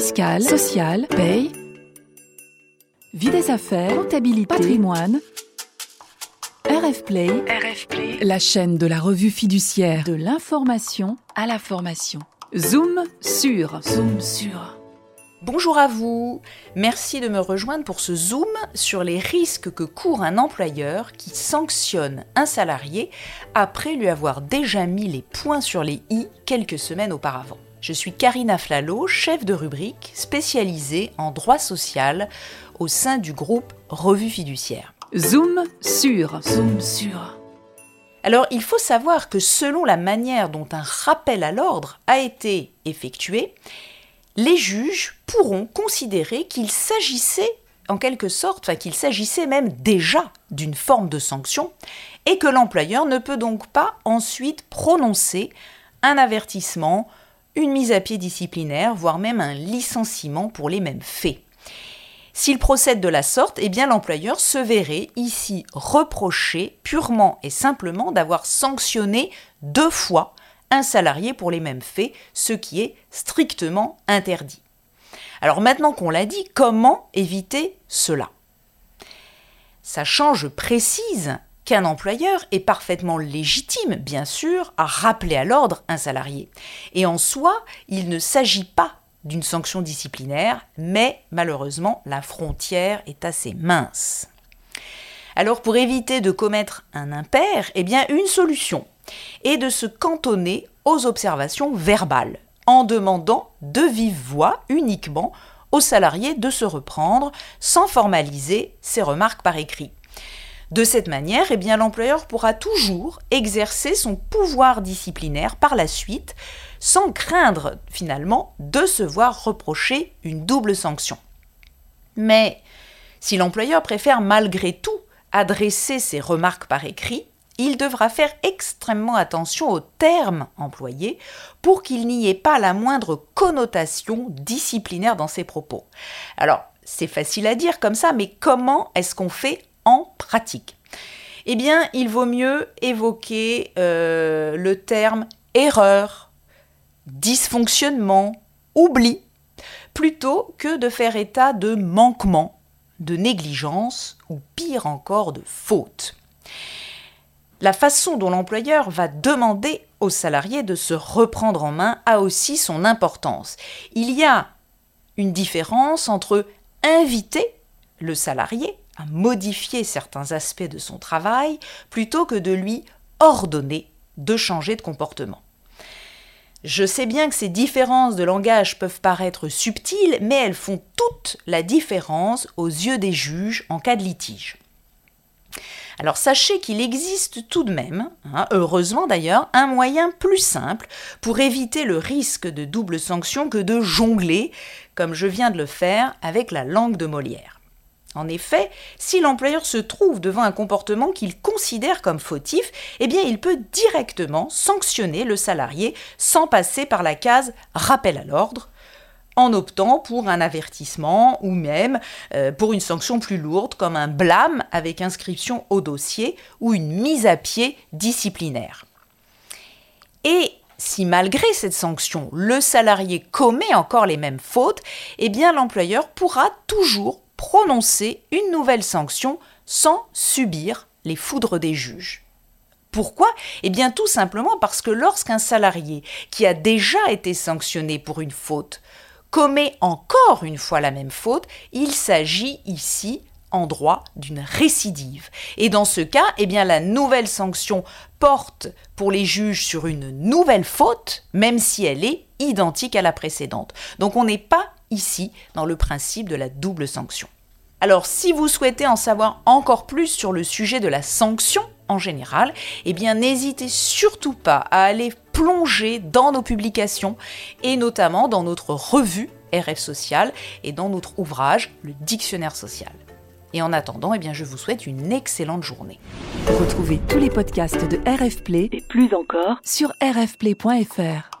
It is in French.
fiscale, sociale, paye, vie des affaires, comptabilité, patrimoine. RF Play, la chaîne de la revue fiduciaire de l'information à la formation. Zoom sur, zoom sur. Bonjour à vous, merci de me rejoindre pour ce zoom sur les risques que court un employeur qui sanctionne un salarié après lui avoir déjà mis les points sur les i quelques semaines auparavant. Je suis Karina Flalo, chef de rubrique spécialisée en droit social au sein du groupe Revue fiduciaire. Zoom sur, zoom sur. Alors il faut savoir que selon la manière dont un rappel à l'ordre a été effectué, les juges pourront considérer qu'il s'agissait en quelque sorte, enfin qu'il s'agissait même déjà d'une forme de sanction, et que l'employeur ne peut donc pas ensuite prononcer un avertissement, une mise à pied disciplinaire, voire même un licenciement pour les mêmes faits. S'il procède de la sorte, eh bien l'employeur se verrait ici reproché purement et simplement d'avoir sanctionné deux fois un salarié pour les mêmes faits, ce qui est strictement interdit. Alors maintenant qu'on l'a dit, comment éviter cela? Sachant, je précise, qu'un employeur est parfaitement légitime, bien sûr, à rappeler à l'ordre un salarié. Et en soi, il ne s'agit pas d'une sanction disciplinaire, mais malheureusement, la frontière est assez mince. Alors pour éviter de commettre un impair, eh bien une solution est de se cantonner aux observations verbales en demandant de vive voix uniquement aux salariés de se reprendre sans formaliser ses remarques par écrit. De cette manière, eh bien, l'employeur pourra toujours exercer son pouvoir disciplinaire par la suite, sans craindre finalement de se voir reprocher une double sanction. Mais si l'employeur préfère malgré tout adresser ses remarques par écrit, il devra faire extrêmement attention aux termes employés pour qu'il n'y ait pas la moindre connotation disciplinaire dans ses propos. Alors, c'est facile à dire comme ça, mais comment est-ce qu'on fait en pratique Eh bien, il vaut mieux évoquer euh, le terme erreur, dysfonctionnement, oubli, plutôt que de faire état de manquement, de négligence ou pire encore de faute la façon dont l'employeur va demander aux salariés de se reprendre en main a aussi son importance. Il y a une différence entre inviter le salarié à modifier certains aspects de son travail plutôt que de lui ordonner de changer de comportement. Je sais bien que ces différences de langage peuvent paraître subtiles, mais elles font toute la différence aux yeux des juges en cas de litige. Alors sachez qu'il existe tout de même, hein, heureusement d'ailleurs, un moyen plus simple pour éviter le risque de double sanction que de jongler, comme je viens de le faire avec la langue de Molière. En effet, si l'employeur se trouve devant un comportement qu'il considère comme fautif, eh il peut directement sanctionner le salarié sans passer par la case rappel à l'ordre, en optant pour un avertissement ou même euh, pour une sanction plus lourde comme un blâme avec inscription au dossier ou une mise à pied disciplinaire. Et si malgré cette sanction, le salarié commet encore les mêmes fautes, eh bien l'employeur pourra toujours prononcer une nouvelle sanction sans subir les foudres des juges. Pourquoi? Eh bien tout simplement parce que lorsqu'un salarié qui a déjà été sanctionné pour une faute commet encore une fois la même faute, il s'agit ici en droit d'une récidive. Et dans ce cas, eh bien, la nouvelle sanction porte pour les juges sur une nouvelle faute, même si elle est identique à la précédente. Donc on n'est pas ici dans le principe de la double sanction. Alors si vous souhaitez en savoir encore plus sur le sujet de la sanction en général, eh bien n'hésitez surtout pas à aller plonger dans nos publications et notamment dans notre revue RF Social et dans notre ouvrage Le Dictionnaire social. Et en attendant, eh bien, je vous souhaite une excellente journée. Retrouvez tous les podcasts de RF Play et plus encore sur rfplay.fr.